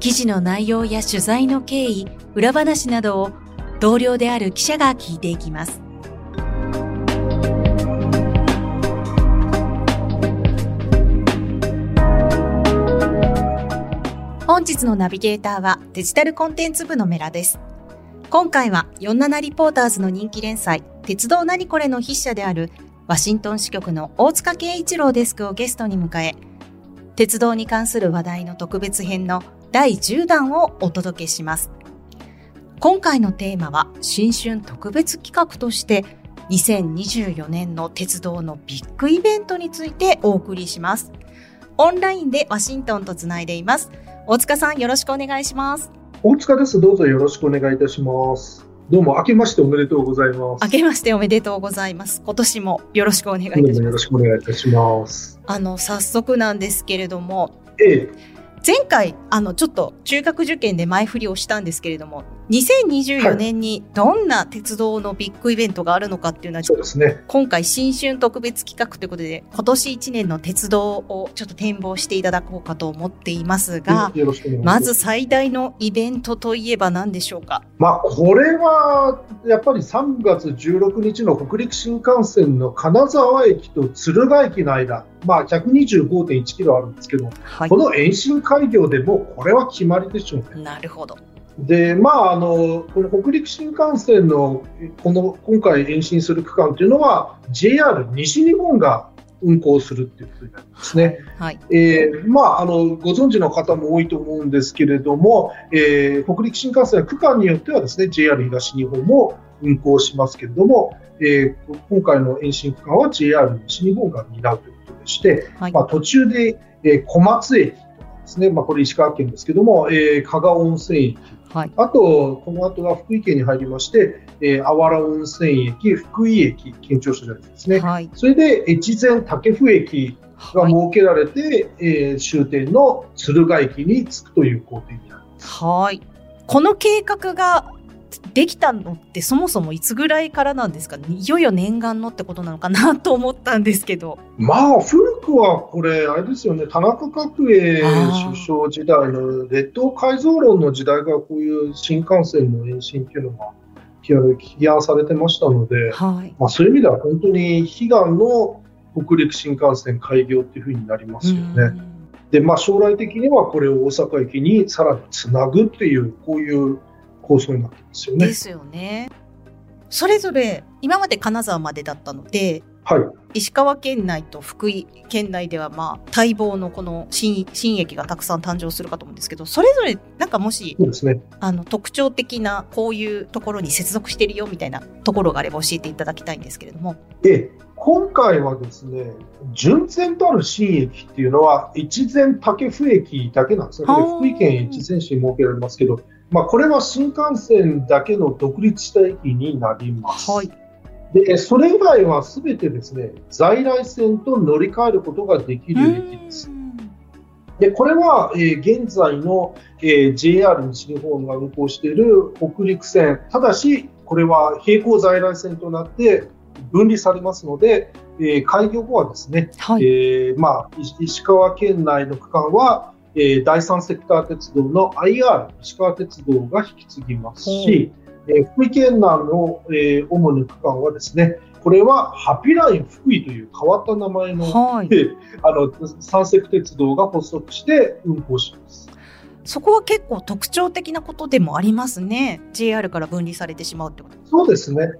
記事の内容や取材の経緯、裏話などを同僚である記者が聞いていきます。本日のナビゲーターはデジタルコンテンツ部のメラです。今回は47リポーターズの人気連載、鉄道何これの筆者であるワシントン支局の大塚圭一郎デスクをゲストに迎え、鉄道に関する話題の特別編の第10弾をお届けします。今回のテーマは新春特別企画として2024年の鉄道のビッグイベントについてお送りします。オンラインでワシントンとつないでいます。大塚さんよろしくお願いします。大塚です。どうぞよろしくお願いいたします。どうも明けましておめでとうございます。明けましておめでとうございます。今年もよろしくお願いいたします。よろしくお願いいたします。あの早速なんですけれども、ええ、前回あのちょっと中学受験で前振りをしたんですけれども2024年にどんな鉄道のビッグイベントがあるのかっていうのは、そうですね、今回新春特別企画ということで今年1年の鉄道をちょっと展望していただこうかと思っていますがまず最大のイベントといえば何でしょうか、まあ、これはやっぱり3月16日の北陸新幹線の金沢駅と敦賀駅の間、まあ、125.1キロあるんですけど、はい、この延伸開業でもうこれは決まりでしょうね。なるほどでまあ、あのこの北陸新幹線のこの今回延伸する区間というのは JR 西日本が運行するっていうことになりますね。はい、えー、まあ、あのご存知の方も多いと思うんですけれども、えー、北陸新幹線は区間によってはですね JR 東日本も運行しますけれども、えー、今回の延伸区間は JR 西日本が担うということでして、はい、まあ、途中で、えー、小松駅とかですね、まあ、これ石川県ですけども、えー、加賀温泉駅はい、あと、この後は福井県に入りまして、えー、あわら温泉駅、福井駅、県庁所ですね。はい、それで、越前武生駅が設けられて、はい、えー、終点の敦賀駅に着くという工程になります。はい。この計画ができたのってそもそもいつぐらいからなんですか、ね、いよいよ念願のってことなのかなと思ったんですけど。まあ、古くはこれ、あれですよね、田中角栄首相時代の列島改造論の時代がこういう新幹線の延伸っていうのが批判されてましたので、はい、まあ、そういう意味では本当に悲願の北陸新幹線開業っていうふうになりますよね。でまあ、将来的にはこれを大阪駅にさらにつなぐっていう、こういう構想になってますよね。ですよね。それぞれ今まで金沢までだったので、はい、石川県内と福井県内では、まあ、待望のこの新新駅がたくさん誕生するかと思うんですけどそれぞれなんかもしそうです、ね、あの特徴的なこういうところに接続してるよみたいなところがあれば教えていただきたいんですけれども。え今回はですね純然とある新駅っていうのは越前武生駅だけなんですね。福井県越前市に設けられますけどまあ、これは新幹線だけの独立した駅になります。はい、でそれ以外はすべてですね在来線と乗り換えることができる駅です。でこれは、えー、現在の、えー、JR 西日本が運行している北陸線、ただし、これは並行在来線となって分離されますので、えー、開業後はですね、はい、えー、まあ、石川県内の区間はえー、第三セクター鉄道の IR 石川鉄道が引き継ぎますし、えー、福井県内の、えー、主に区間はですねこれはハピライン福井という変わった名前の,、はい、あの三セク鉄道が発足して運行します。そこは結構特徴的なことでもありますね。JR から分離されてしまうってことそうですね。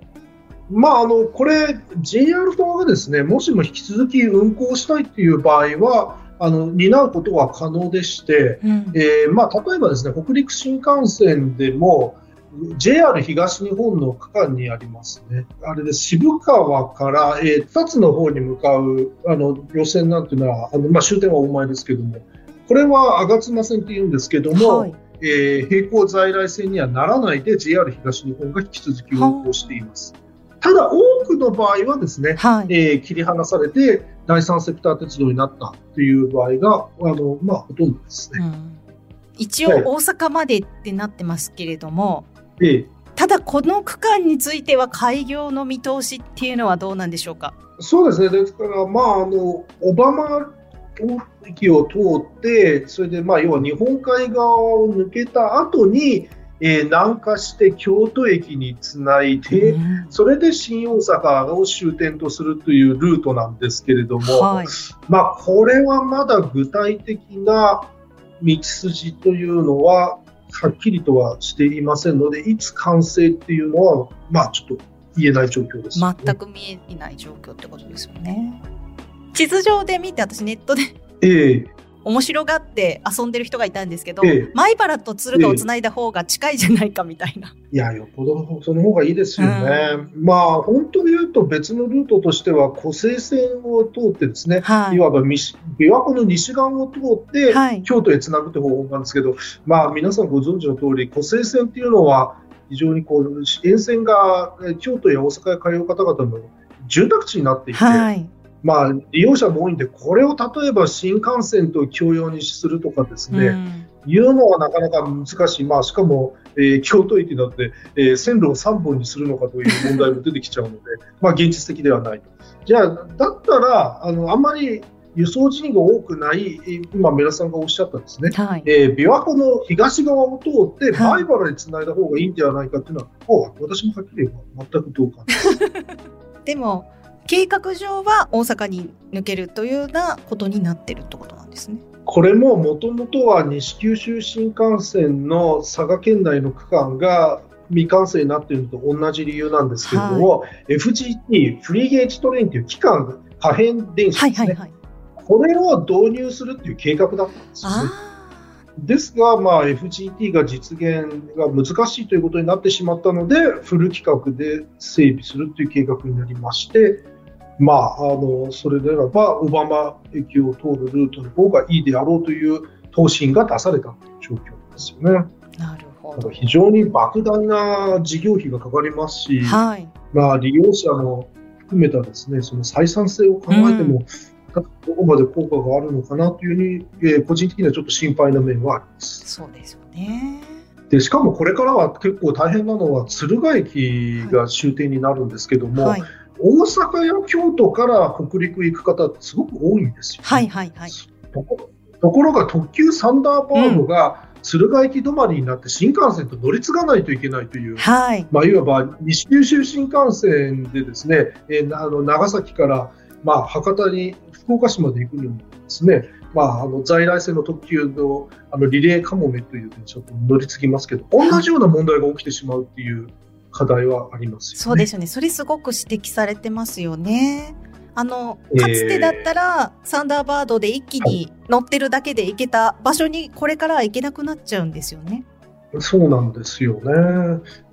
まあ、あのこれ、JR 側がですねもしも引き続き運行したいっていう場合は、あの担うことは可能でして、うん、えー、まあ、例えばですね北陸新幹線でも JR 東日本の区間にありますね、あれで渋川から、えー、2つの方に向かうあの路線なんていうのは、あのまあ、終点は大前ですけども、これは吾妻線っていうんですけども、はい、えー、並行在来線にはならないで JR 東日本が引き続き運行しています。ただ、多くの場合はですね、はい、えー、切り離されて第三セクター鉄道になったという場合が、あのまあ、ほとんどですね。うん、一応、大阪までってなってますけれども、はい、ただ、この区間については開業の見通しっていうのはどうなんでしょうか？そうですね、ですから、まあ、あのオバマ駅を通って、それで、まあ、要は日本海側を抜けた後に、えー、南下して京都駅につないで、うん、それで新大阪を終点とするというルートなんですけれども、はい、まあ、これはまだ具体的な道筋というのははっきりとはしていませんので、いつ完成っていうのは、まあ、ちょっと言えない状況です、ね、全く見えない状況ってことですよね。地図上で見て、私ネットでええ面白がって遊んでる人がいたんですけど、ええ、米原と敦賀をつないだ方が近いじゃないかみたいな。いや、よっぽどその方がいいですよね。うん、まあ、本当に言うと別のルートとしては、湖西線を通ってですね、はい、いわば琵琶湖の西側を通って、京都へつなぐという方法なんですけど、まあ、皆さんご存知の通り、湖西線っていうのは、非常にこう沿線が京都や大阪へ通う方々の住宅地になっていて、はいまあ、利用者も多いんで、これを例えば新幹線と共用にするとかですね、うん、いうのはなかなか難しい、まあ、しかも、えー、京都駅だって、えー、線路を3本にするのかという問題も出てきちゃうので、まあ、現実的ではない。じゃあ、だったら、あのあんまり輸送人が多くない、今、皆さんがおっしゃったですね、はい、えー、琵琶湖の東側を通って、バイバルにつないだ方がいいんではないかというのは、はい、私もはっきり言えば全く同感です。でも計画上は大阪に抜けるというようなことになってるってことなんですね。これももともとは西九州新幹線の佐賀県内の区間が未完成になっているのと同じ理由なんですけれども、はい、FGT、フリーゲージトレインという期間、可変電車ですね、はいはいはい、これを導入するっていう計画だったんですよね。ですが、まあ、FGT が実現が難しいということになってしまったので、フル規格で整備するという計画になりまして、まあ、あのそれであれば小浜駅を通るルートの方がいいであろうという答申が出されたという状況ですよね。なるほど。非常に莫大な事業費がかかりますし、はい、まあ、利用者の含めたですねその採算性を考えても、うん、どこまで効果があるのかなというふうに、えー、個人的にはちょっと心配な面はあります。そうですよね。でしかもこれからは結構大変なのは敦賀駅が終点になるんですけども、はい、大阪や京都から北陸行く方ってすごく多いんですよ、ね、はいはいはい。ところが特急サンダーバードが、敦賀駅止まりになって新幹線と乗り継がないといけないという、はい、まあ、いわば西九州新幹線でですね、えー、あの長崎から、まあ、博多に福岡市まで行くのにですね、まあ、あの在来線の特急のあのリレーかもめという電車と乗り継ぎますけど同じような問題が起きてしまうっていう課題はあります、ね、そうですよね。それすごく指摘されてますよね。あのかつてだったら、えー、サンダーバードで一気に乗ってるだけで行けた場所にこれからは行けなくなっちゃうんですよね。そうなんですよね。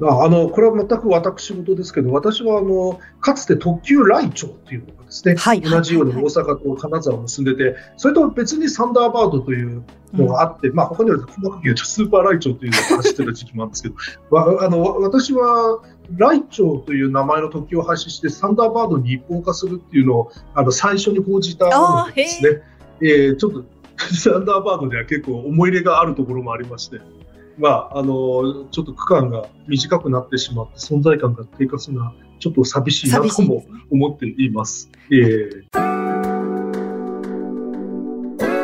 あのこれは全く私事ですけど、私はあのかつて特急来庁っていうのがですね、はい、同じように大阪と金沢を結んでて、それと別にサンダーバードというのがあって、うん、まあ他には細かく言うとスーパー来庁というのが走ってた時期もあるんですけど、あの私は来庁という名前の特急を廃止してサンダーバードに一本化するっていうのをあの最初に報じたものですね。えー、ちょっと サンダーバードでは結構思い入れがあるところもありまして。まあ、あの、ちょっと区間が短くなってしまって存在感が低下するのは、ちょっと寂しいなとも思っています。すね、えー、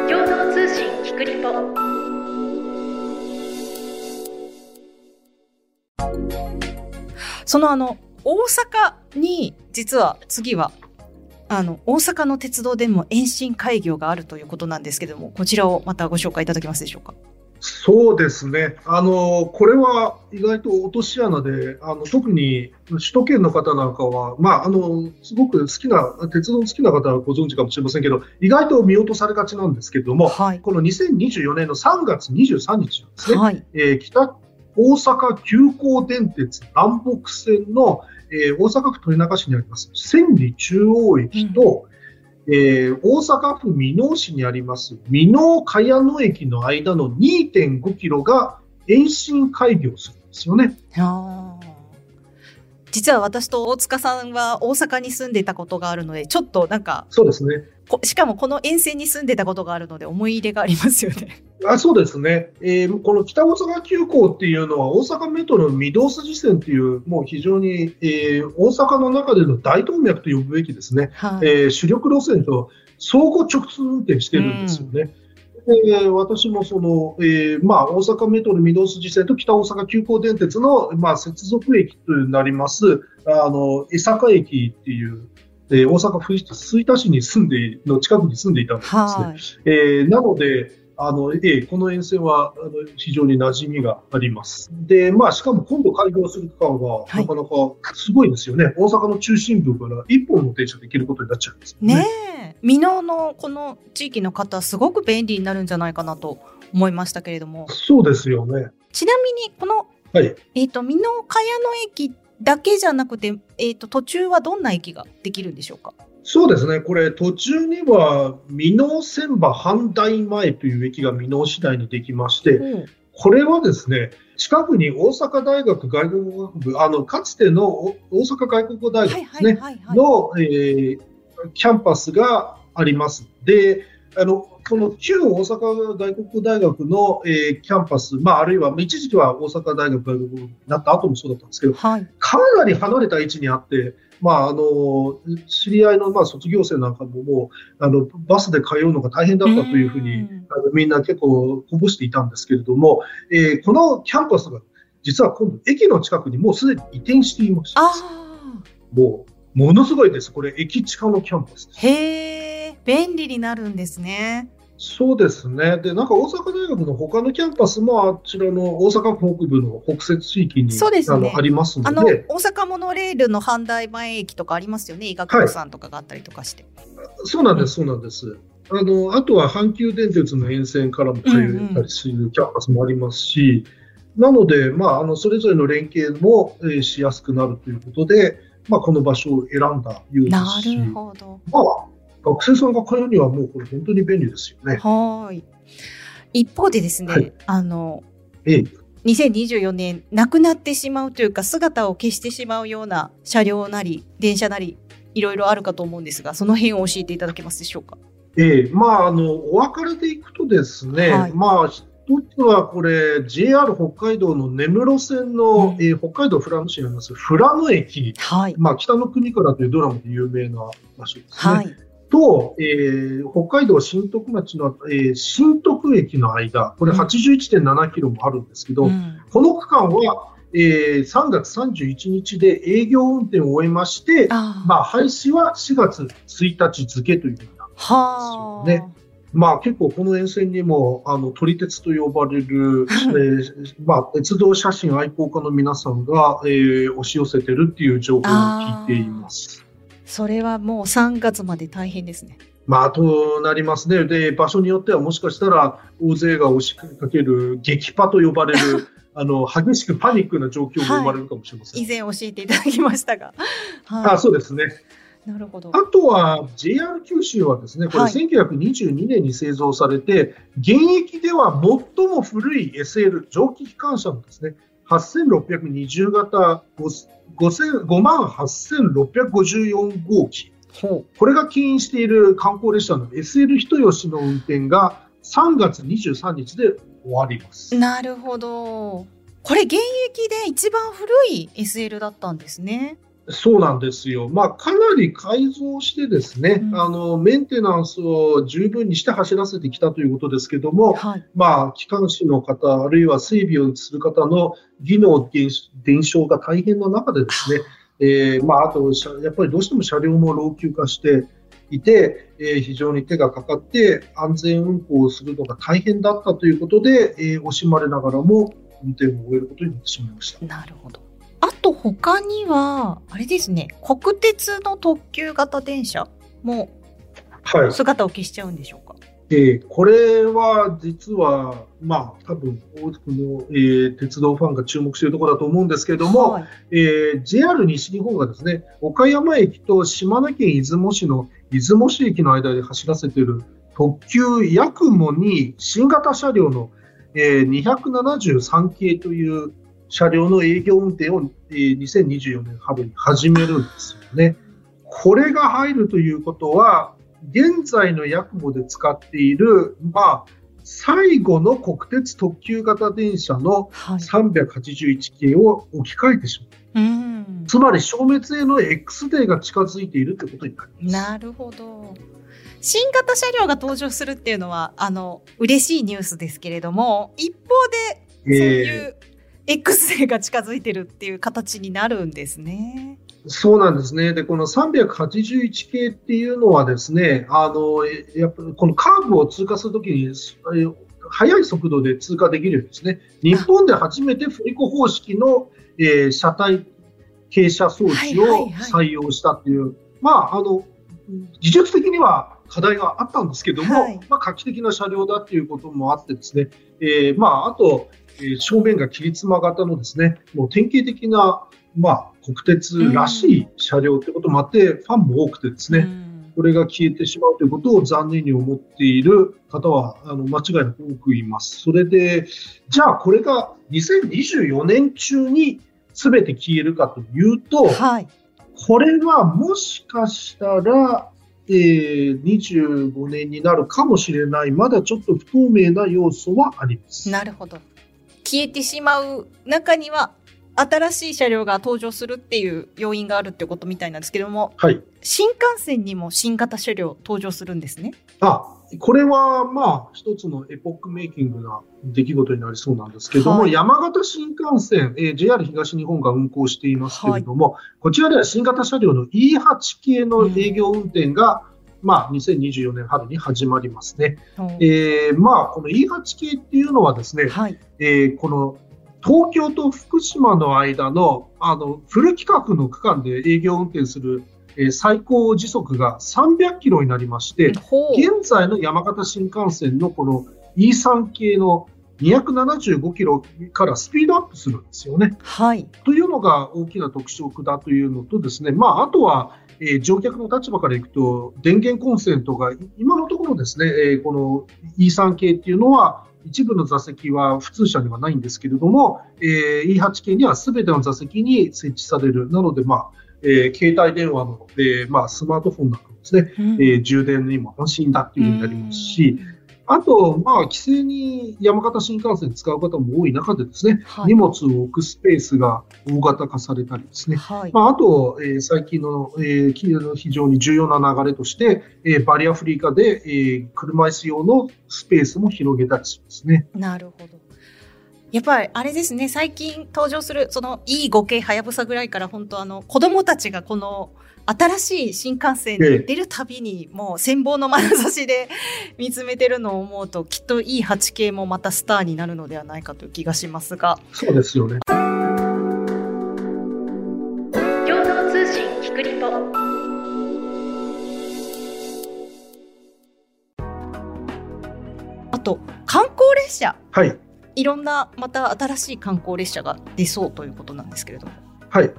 共同通信キクリポそのあの、大阪に実は次はあの大阪の鉄道でも延伸開業があるということなんですけれどもこちらをまたご紹介いただけますでしょうか？そうですね。あの、これは意外と落とし穴で、あの、特に首都圏の方なんかは、まあ、あの、すごく好きな、鉄道好きな方はご存知かもしれませんけど、意外と見落とされがちなんですけれども、はい、この2024年の3月23日ですね、はい、えー、北大阪急行電鉄南北線の、えー、大阪府豊中市にあります千里中央駅と、うんえー、大阪府箕面市にあります箕面茅野駅の間の2.5キロが延伸開業するんですよね。実は私と大塚さんは大阪に住んでたことがあるので、ちょっとなんか、そうですね。しかもこの沿線に住んでたことがあるので、思い入れがありますよね。あそうですね、えー、この北大阪急行っていうのは、大阪メトロの御堂筋線っていう、もう非常に、えー、大阪の中での大動脈と呼ぶべきですね、はい、えー、主力路線と相互直通運転してるんですよね。で私もその、えーまあ、大阪メトロ御堂筋線と北大阪急行電鉄の、まあ、接続駅となりますあの江坂駅っていう、えー、大阪府吹田市に住んでの近くに住んでいたんですね。はい、えー、なのであの、ええ、この沿線はあの非常に馴染みがあります。で、まあ、しかも今度開業する区間は、なかなかすごいですよね。大阪の中心部から一本の電車で行けることになっちゃうんですね。ねえ。美濃のこの地域の方、すごく便利になるんじゃないかなと思いましたけれども。そうですよね。ちなみに、この、はい、えっ、ー、と、美濃茅野駅だけじゃなくて、えっ、ー、と、途中はどんな駅ができるんでしょうか？そうですね、これ、途中には、箕面船場阪大前という駅が箕面市内にできまして、うん、これはですね、近くに大阪大学外国語学部、あのかつての大阪外国語大学ですね、の、えー、キャンパスがあります。で、あのこの旧大阪外国大学の、えー、キャンパス、まあ、あるいは一時期は大阪大学外国になった後もそうだったんですけど、はい、かなり離れた位置にあって、まあ、あの知り合いの、まあ、卒業生なんかももうあのバスで通うのが大変だったというふうにあのみんな結構こぼしていたんですけれども、えー、このキャンパスが実は今度駅の近くにもうすでに移転していました。もうものすごいです。これ駅近のキャンパスです。便利になるんですね。そうですね。で、なんか大阪大学の他のキャンパスもあちらの大阪府北部の北摂地域にそうです、ね、あのありますので。あの、大阪モノレールの阪大前駅とかありますよね。医学部さんとかがあったりとかして。はい、そうなんです、そうなんです。あの、あとは阪急電鉄の沿線からも通えたりするキャンパスもありますし、うんうん、なので、まあ、あの、それぞれの連携も、えー、しやすくなるということで、まあ、この場所を選んだようですし。なるほど。まあ学生さんが通うにはもうこれ本当に便利ですよね。はい。一方でですね、はい、あの、ええ、2024年なくなってしまうというか姿を消してしまうような車両なり電車なりいろいろあるかと思うんですがその辺を教えていただけますでしょうか？ええまあ、あのお別れでいくとですね、はい、まあ一つはこれ JR 北海道の根室線の、うん、えー、北海道富良野市にあります富良野駅、はい、まあ、北の国からというドラマで有名な場所ですね。はいと、えー、北海道新徳町の、えー、新徳駅の間、これ81.7キロもあるんですけど、うん、この区間は、えー、3月31日で営業運転を終えまして、あまあ、廃止は4月1日付というふうになってですよね。まあ、結構この沿線にもあの撮り鉄と呼ばれる、えーまあ、鉄道写真愛好家の皆さんが、えー、押し寄せてるっていう情報を聞いています。それはもう3月まで大変ですね。まあ、となりますね。で、場所によってはもしかしたら大勢が押しかける激パと呼ばれる あの、激しくパニックな状況が生まれるかもしれません。はい、以前教えていただきましたが。はい、あそうですね。なるほど。あとは JR 九州はですね、これ1922年に製造されて、はい、現役では最も古い SL 蒸気機関車のですね、8620型5万8654号機。これが起因している観光列車の SL 人吉の運転が3月23日で終わります。なるほど。これ現役で一番古い SL だったんですね。そうなんですよ。まあ、かなり改造してですね、うん、あの、メンテナンスを十分にして走らせてきたということですけども、はい、まあ、機関士の方、あるいは整備をする方の技能伝承が大変な中でですね、えー、まあ、あと、やっぱりどうしても車両も老朽化していて、えー、非常に手がかかって安全運行をするのが大変だったということで、えー、惜しまれながらも運転を終えることになってしまいました。なるほど。あと他には、あれですね、国鉄の特急型電車も姿を消しちゃうんでしょうか？はい、えー、これは実は、まあ、多分多くの、えー、鉄道ファンが注目しているところだと思うんですけれども、はい、えー、JR 西日本がですね、岡山駅と島根県出雲市の出雲市駅の間で走らせている特急やくもに新型車両のえー、273系という車両の営業運転を、えー、2024年春に始めるんですよね。これが入るということは、現在のヤクモで使っている、まあ、最後の国鉄特急型電車の381系を置き換えてしまう。はい、つまり消滅への X デーが近づいているということになります。なるほど。新型車両が登場するっていうのは、あの、嬉しいニュースですけれども、一方で、そういう X デーが近づいてるっていう形になるんですね。そうなんですね。で、この381系っていうのはですね、あの、やっぱこのカーブを通過するときに、速い速度で通過できるんですね。日本で初めて振り子方式の、えー、車体傾斜装置を採用したっていう、まあ、あの、技術的には課題があったんですけども、はい、まあ、画期的な車両だっていうこともあってですね、えー、まあ、あと、えー、正面が切り妻型のですね、もう典型的なまあ、国鉄らしい車両ということもあって、ファンも多くてですね、これが消えてしまうということを残念に思っている方はあの間違いなく多くいます。それで、じゃあこれが2024年中に全て消えるかというと、はい、これはもしかしたら、えー、25年になるかもしれない、まだちょっと不透明な要素はあります。なるほど。消えてしまう中には新しい車両が登場するっていう要因があるってことみたいなんですけども、はい、新幹線にも新型車両登場するんですね。あこれはまあ一つのエポックメイキングな出来事になりそうなんですけども、はい、山形新幹線、えー、JR 東日本が運行していますけれども、はい、こちらでは新型車両の E8 系の営業運転が、うん、まあ、2024年春に始まりますね。うん、えー、まあ、この E8 系っていうのはですね、はい、えー、この東京と福島の間のあのフル規格の区間で営業運転する、えー、最高時速が300キロになりまして、現在の山形新幹線のこの E3 系の275キロからスピードアップするんですよね。はい。というのが大きな特色だというのとですね、まあ、あとは、えー、乗客の立場からいくと、電源コンセントが今のところですね、えー、この E3 系っていうのは、一部の座席は普通車にはないんですけれども、えー、E8 系には全ての座席に設置される。なので、まあ、えー、携帯電話の、えー、まあ、スマートフォンなどですね、うん、えー、充電にも安心だっていうふうになりますし、あと、まあ、帰省に山形新幹線使う方も多い中でですね、はい、荷物を置くスペースが大型化されたりですね、はい、まあ、あと、えー、最近の、えー、非常に重要な流れとして、えー、バリアフリー化で、えー、車椅子用のスペースも広げたりしますね。なるほど。やっぱりあれですね、最近登場する、その E5 系はやぶさぐらいから本当あの、子供たちがこの新しい新幹線に出るたびに、もう羨望の眼差しで見つめてるのを思うと、きっといい8系もまたスターになるのではないかという気がしますが。そうですよね。共同通信キクリポ。あと、観光列車。はい。いろんな、また新しい観光列車が出そうということなんですけれども。はい。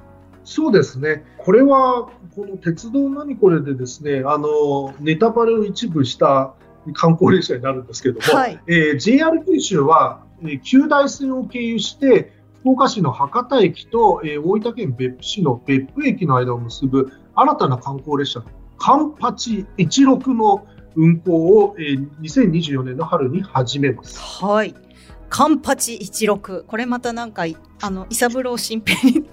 そうですね。これは、この鉄道何これでですね、あの、ネタバレを一部した観光列車になるんですけれども、はい、えー、JR 九州は、えー、旧大線を経由して、福岡市の博多駅と、えー、大分県別府市の別府駅の間を結ぶ新たな観光列車、カンパチ16の運行を、えー、2024年の春に始めます。はい。カンパチ16。これまたなんか、あの、伊三郎新平に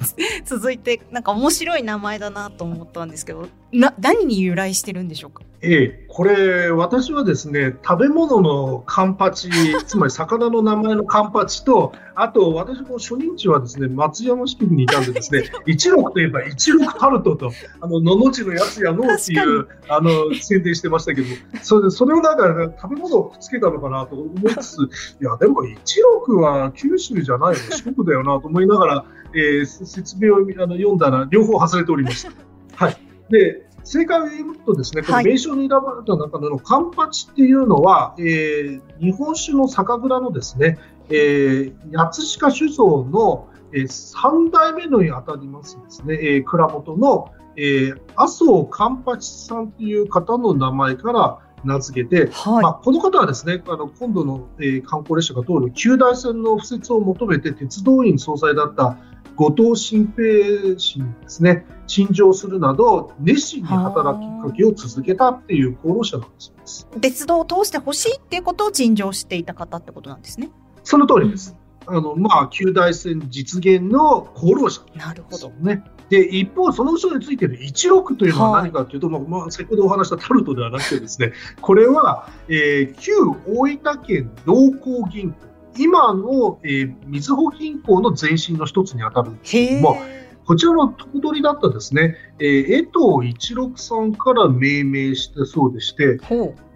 続いて、なんか面白い名前だなと思ったんですけど、な、何に由来してるんでしょうか？ええ、これ、私はですね、食べ物のカンパチ、つまり魚の名前のカンパチと、あと、私も初任地はですね、松山市区にいたんでですね、一六といえば一六タルトと、あの、ののちのやつやのっていう、あの、宣伝してましたけど、それで、それをなんか、ね、食べ物をくっつけたのかなと思いつつ、いや、でも一六は九州じゃないよ、四国だよなと思いながら、えー、説明をあの読んだら、両方外れておりました。はい。で、正解を言うとですね、この名称に選ばれた中でのカンパチっていうのは、はい、えー、日本酒の酒蔵のですね、えー、八鹿酒造の、えー、3代目のにあたりますですね、えー、蔵元の、えー、麻生カンパチさんという方の名前から、名付けて、はい。まあ、この方はですね、あの今度の、えー観光列車が通る旧大線の敷設を求めて鉄道員総裁だった後藤新平氏にですね、陳情するなど、熱心に働きかけを続けたっていう功労者なんです。鉄道を通してほしいっていうことを陳情していた方ってことなんですね。その通りです。あの、まあ、旧大線実現の功労者なるほど。ね。で、一方、その後ろについている16というのは何かというと、まあまあ、先ほどお話したタルトではなくてですね、これは、えー旧大分県同行銀行、今の、えー、みずほ銀行の前身の一つに当たるんです。けども、こちらの頭取だったですね、えー江藤一六さんから命名したそうでして。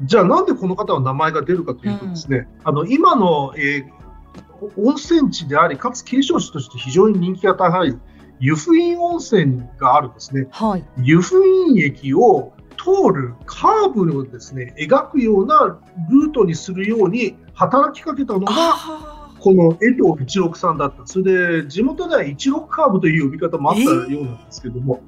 じゃあなんでこの方の名前が出るかというとですね、あの今の、えー温泉地であり、かつ景勝地として非常に人気が高い湯布院温泉があるですね、はい。湯布院駅を通るカーブをですね、描くようなルートにするように働きかけたのが、あこの江藤一六さんだった。それで、地元では一六カーブという呼び方もあったようなんですけども。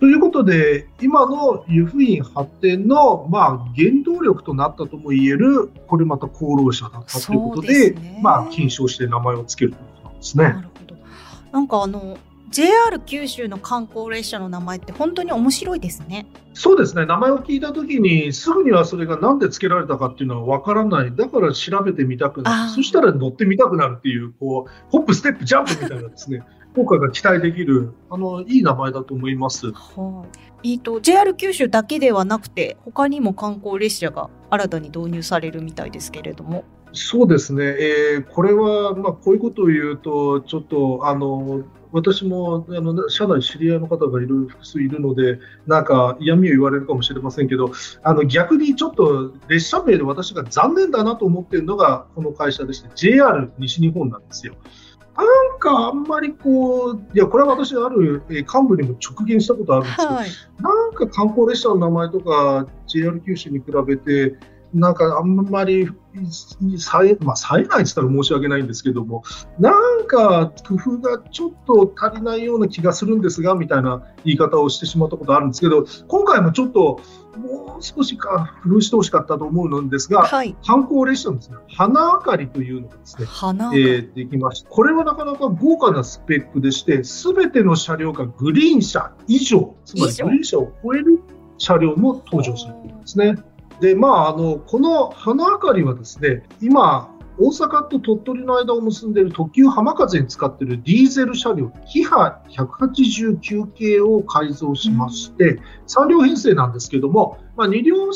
ということで、今の湯布院発展の、まあ、原動力となったとも言える、これまた功労者だったということで、ですねまあ、金賞して名前を付けるということなんですあ。なね。るほど。なんかあの、JR 九州の観光列車の名前って本当に面白いですね。そうですね、名前を聞いたときに、すぐにはそれがなんで付けられたかっていうのは分からない、だから調べてみたくなる、そしたら乗ってみたくなるっていう、こうホップ、ステップ、ジャンプみたいなですね、効果が期待できる、あのいい名前だと思います。はい。えっと、JR 九州だけではなくて、他にも観光列車が新たに導入されるみたいですけれども。そうですね、えーこれは、まあ、こういうことを言うと、ちょっと、あの私もあの社内知り合いの方がいる複数いるので、なんか嫌味を言われるかもしれませんけど、あの逆にちょっと列車名で私が残念だなと思っているのがこの会社でして、JR 西日本なんですよ。なんかあんまりこう、いや、これは私、あるえー幹部にも直言したことあるんですけど、はい。なんか観光列車の名前とか JR 九州に比べて、なんかあんまり冴え、まあ、冴えないって言ったら申し訳ないんですけども、なんか工夫がちょっと足りないような気がするんですが、みたいな言い方をしてしまったことあるんですけど、今回もちょっともう少しか工夫してほしかったと思うんですが、はい。観光列車のですね、花明かりというのがですね、花が、えーできました。これはなかなか豪華なスペックでして、すべての車両がグリーン車以上、つまりグリーン車を超える車両も登場するということですね。で、まあ、あの、この花明かりはですね、今、大阪と鳥取の間を結んでいる特急はまかぜに使っているディーゼル車両、キハ189系を改造しまして、3両編成なんですけども、まあ、2両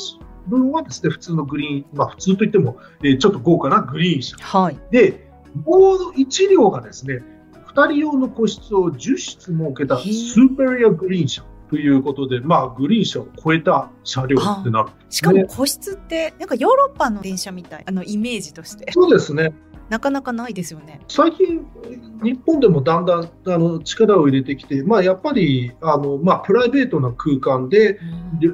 分はですね、普通のグリーン、まあ、普通といっても、えーちょっと豪華なグリーン車。はい。で、もう1両がですね、2人用の個室を10室設けたスーペリアグリーン車ということで、まあ、グリーン車を超えた車両ってなる。しかも個室って、なんかヨーロッパの電車みたい、あのイメージとして。そうですね。なかなかないですよね。最近、日本でもだんだんあの力を入れてきて、まあ、やっぱりあの、まあ、プライベートな空間で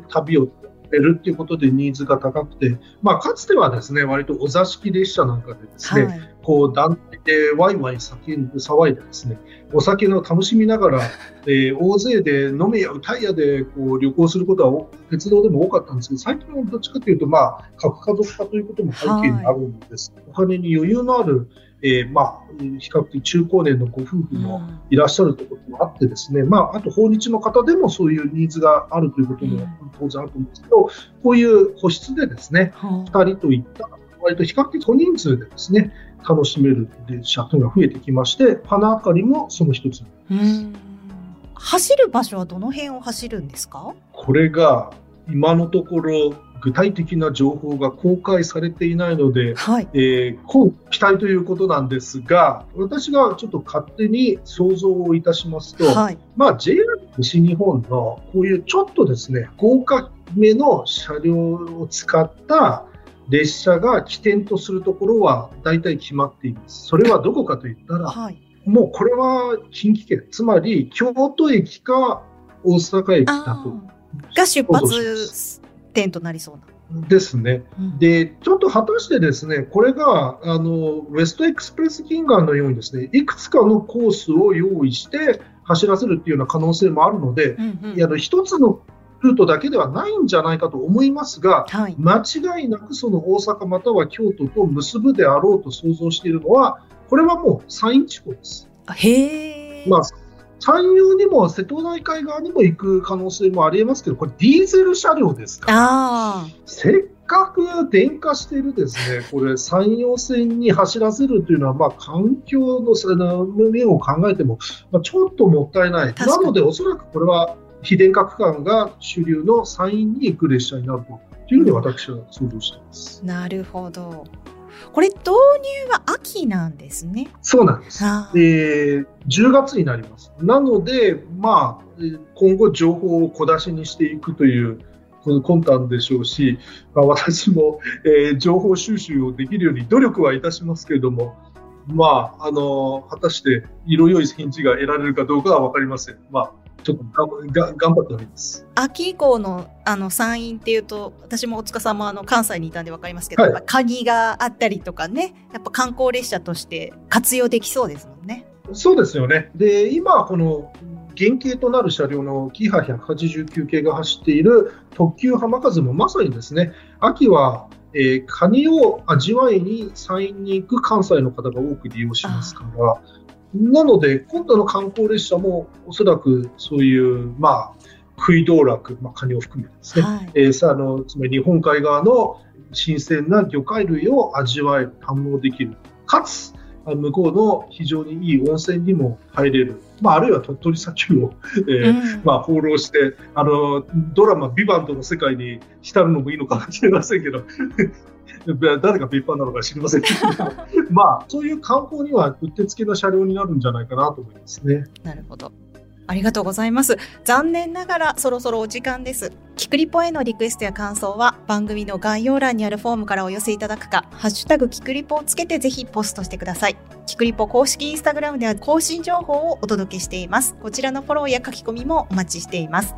旅をやるっていうことでニーズが高くて、まあ、かつてはですね割とお座敷列車なんかでですね、はい。こう団体でワイワイ叫んで騒いでですね、お酒の楽しみながら、えー大勢で飲めや歌いやでこう旅行することはお鉄道でも多かったんですけど、最近はどっちかというと、まあ、核家族化ということも背景にあるんです。お金に余裕のある、えーまあ、比較的中高年のご夫婦もいらっしゃるということもあってですね、まあ、あと訪日の方でもそういうニーズがあるということも当然あると思うんですけど、こういう個室でですね、は2人といった割と比較的小人数でですね楽しめる列車というのが増えてきまして花明かりもその一つ走る場所はどの辺を走るんですか？これが今のところ具体的な情報が公開されていないので、はい。えー、こう期待ということなんですが私がちょっと勝手に想像をいたしますと、はい。まあ、JR 西日本のこういうちょっとですね豪華めの車両を使った列車が起点とするところは大体決まっています。それはどこかといったら、はい。もうこれは近畿圏、つまり京都駅か大阪駅だあと。ーが出発点となりそうな。ですね。うんで、ちょっと果たしてですね、これが、あの、ウエストエクスプレス銀河のようにですね、いくつかのコースを用意して走らせるっていうような可能性もあるので、うんうんいやあの一つのルートだけではないんじゃないかと思いますが、はい、間違いなくその大阪または京都と結ぶであろうと想像しているのは、これはもう山陰地方です。へまあ山陽にも瀬戸内海側にも行く可能性もありえますけど、これ、ディーゼル車両ですから、せっかく電化しているですね、これ、山陽線に走らせるというのは、まあ、環境の面を考えても、まあ、ちょっともったいない。なので、おそらくこれは、非電化区間が主流の山陰に行く列車になるというふうに私は想像しています。なるほど。これ導入は秋なんですね？そうなんです。えー、10月になります。なので、まあ、今後情報を小出しにしていくという魂胆でしょうし、まあ、私も、えー、情報収集をできるように努力はいたしますけれども、まあ、あの、果たして色良い返事が得られるかどうかは分かりません。まあちょっとが頑張っております。秋以降のあの山陰っていうと私も大塚さんもあの関西にいたんで分かりますけど、はい、やっぱカニがあったりとかねやっぱ観光列車として活用できそうですもんね。そうですよね。で今この原型となる車両のキハ189系が走っている特急浜風もまさにですね秋はえー、カニを味わいに山陰に行く関西の方が多く利用しますから、なので、今度の観光列車もおそらくそういう、まあ、食い道楽、まあ、カニを含めてですね、はい、えー、さあのつまり日本海側の新鮮な魚介類を味わえる、堪能できる、かつ、向こうの非常にいい温泉にも入れる、まあ、あるいは鳥取砂丘を、えー、うん、まあ、放浪して、あのドラマ、ビバントの世界に浸るのもいいのかもしれませんけど、誰が別班なのか知りませんけど、まあ、そういう観光にはうってつけな車両になるんじゃないかなと思いますね。なるほど。ありがとうございます。残念ながらそろそろお時間です。キクリポへのリクエストや感想は番組の概要欄にあるフォームからお寄せいただくか、ハッシュタグキクリポをつけてぜひポストしてください。キクリポ公式インスタグラムでは更新情報をお届けしています。こちらのフォローや書き込みもお待ちしています。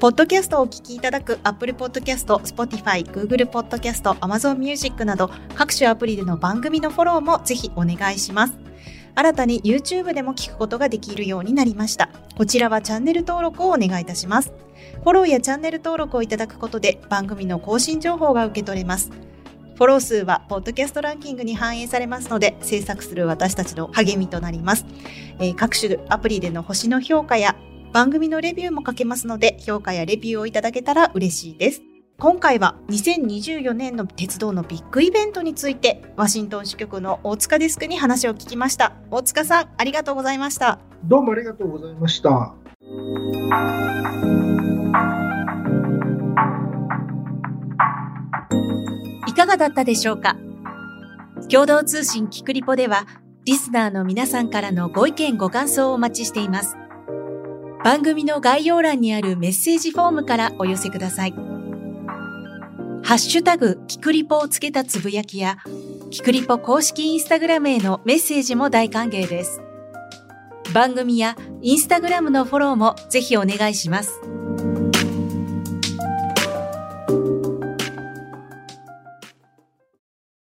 ポッドキャストをお聞きいただく Apple Podcast、Spotify、Google Podcast、Amazon Music など各種アプリでの番組のフォローもぜひお願いします。新たに YouTube でも聞くことができるようになりました。こちらはチャンネル登録をお願いいたします。フォローやチャンネル登録をいただくことで番組の更新情報が受け取れます。フォロー数はポッドキャストランキングに反映されますので制作する私たちの励みとなります。えー、各種アプリでの星の評価や番組のレビューも書けますので、評価やレビューをいただけたら嬉しいです。今回は2024年の鉄道のビッグイベントについて、ワシントン支局の大塚デスクに話を聞きました。大塚さん、ありがとうございました。どうもありがとうございました。いかがだったでしょうか？共同通信キクリポでは、リスナーの皆さんからのご意見ご感想をお待ちしています。番組の概要欄にあるメッセージフォームからお寄せください。ハッシュタグ、キクリポをつけたつぶやきや、キクリポ公式インスタグラムへのメッセージも大歓迎です。番組やインスタグラムのフォローもぜひお願いします。